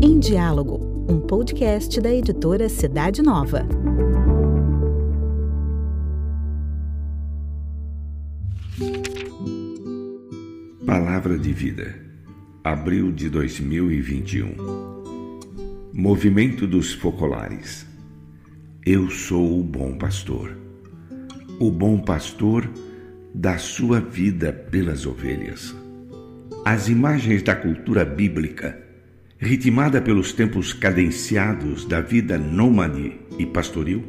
Em Diálogo, um podcast da editora Cidade Nova. Palavra de Vida, abril de 2021. Movimento dos Focolares. Eu sou o bom pastor. O bom pastor dá sua vida pelas ovelhas. As imagens da cultura bíblica, ritmada pelos tempos cadenciados da vida nômade e pastoril,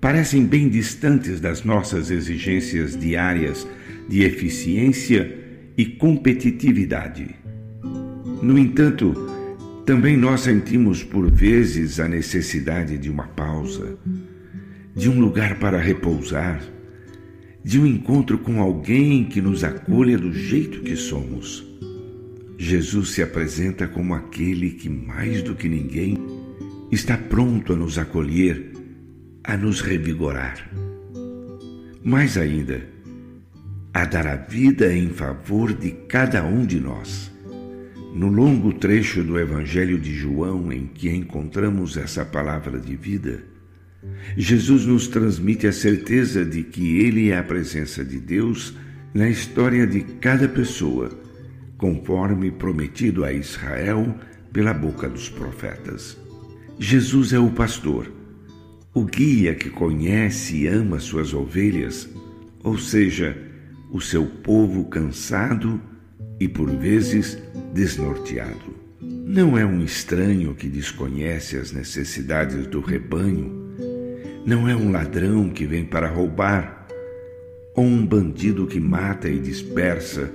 parecem bem distantes das nossas exigências diárias de eficiência e competitividade. No entanto, também nós sentimos por vezes a necessidade de uma pausa, de um lugar para repousar, de um encontro com alguém que nos acolha do jeito que somos. Jesus se apresenta como aquele que, mais do que ninguém, está pronto a nos acolher, a nos revigorar. Mais ainda, a dar a vida em favor de cada um de nós. No longo trecho do Evangelho de João em que encontramos essa palavra de vida, Jesus nos transmite a certeza de que Ele é a presença de Deus na história de cada pessoa, conforme prometido a Israel pela boca dos profetas. Jesus é o pastor, o guia que conhece e ama suas ovelhas, ou seja, o seu povo cansado e por vezes desnorteado. Não é um estranho que desconhece as necessidades do rebanho, não é um ladrão que vem para roubar, ou um bandido que mata e dispersa,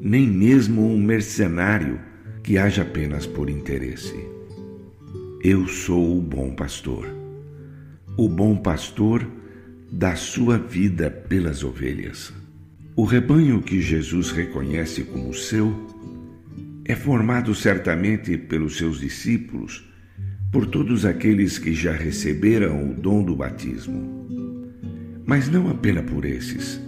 nem mesmo um mercenário que age apenas por interesse. Eu sou o bom pastor. O bom pastor dá sua vida pelas ovelhas. O rebanho que Jesus reconhece como seu é formado certamente pelos seus discípulos, por todos aqueles que já receberam o dom do batismo. Mas não apenas por esses.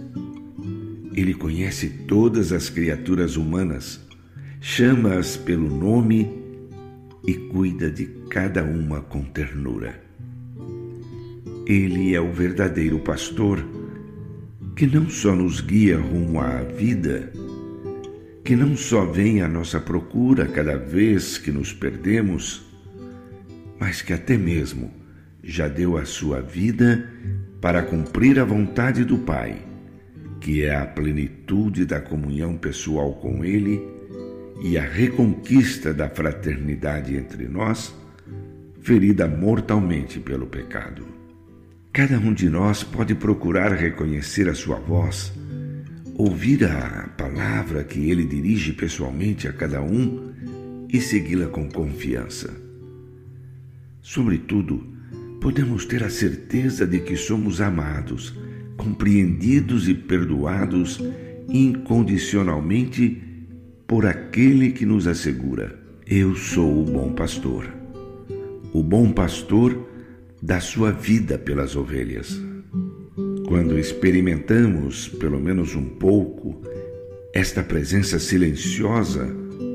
Ele conhece todas as criaturas humanas, chama-as pelo nome e cuida de cada uma com ternura. Ele é o verdadeiro pastor que não só nos guia rumo à vida, que não só vem à nossa procura cada vez que nos perdemos, mas que até mesmo já deu a sua vida para cumprir a vontade do Pai, que é a plenitude da comunhão pessoal com Ele e a reconquista da fraternidade entre nós, ferida mortalmente pelo pecado. Cada um de nós pode procurar reconhecer a sua voz, ouvir a palavra que ele dirige pessoalmente a cada um e segui-la com confiança. Sobretudo, podemos ter a certeza de que somos amados, compreendidos e perdoados incondicionalmente por aquele que nos assegura: Eu sou o bom pastor. O bom pastor da sua vida pelas ovelhas. Quando experimentamos, pelo menos um pouco, esta presença silenciosa,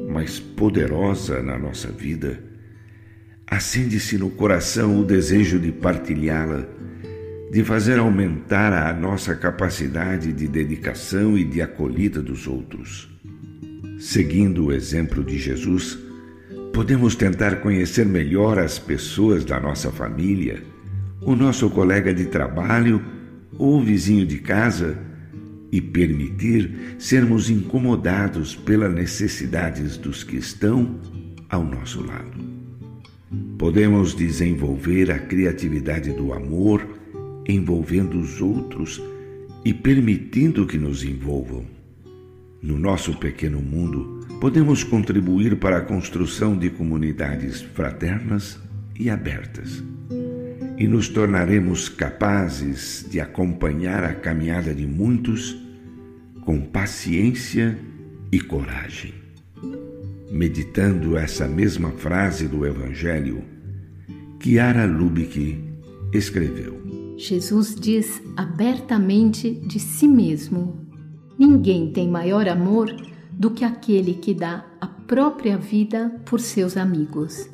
mas poderosa na nossa vida, acende-se no coração o desejo de partilhá-la, de fazer aumentar a nossa capacidade de dedicação e de acolhida dos outros. Seguindo o exemplo de Jesus, Podemos tentar conhecer melhor as pessoas da nossa família, o nosso colega de trabalho ou vizinho de casa e permitir sermos incomodados pelas necessidades dos que estão ao nosso lado. Podemos desenvolver a criatividade do amor envolvendo os outros e permitindo que nos envolvam. No nosso pequeno mundo, podemos contribuir para a construção de comunidades fraternas e abertas. E nos tornaremos capazes de acompanhar a caminhada de muitos com paciência e coragem. Meditando essa mesma frase do Evangelho, Kiara Lubick escreveu: Jesus diz abertamente de si mesmo Ninguém tem maior amor do que aquele que dá a própria vida por seus amigos.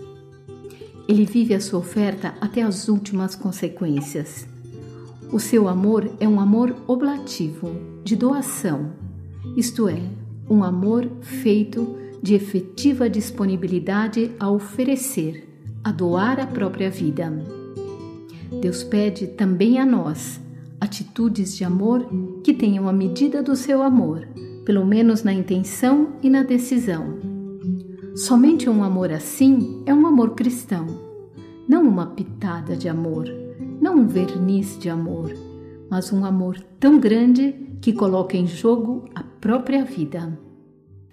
Ele vive a sua oferta até as últimas consequências. O seu amor é um amor oblativo, de doação, isto é, um amor feito de efetiva disponibilidade a oferecer, a doar a própria vida. Deus pede também a nós atitudes de amor que tenham a medida do seu amor, pelo menos na intenção e na decisão. Somente um amor assim é um amor cristão, não uma pitada de amor, não um verniz de amor, mas um amor tão grande que coloca em jogo a própria vida.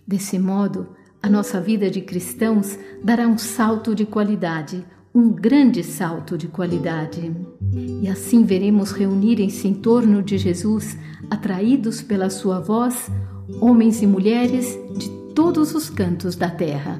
Desse modo, a nossa vida de cristãos dará um salto de qualidade, um grande salto de qualidade. E assim veremos reunirem-se em torno de Jesus, atraídos pela sua voz, homens e mulheres de todos os cantos da terra.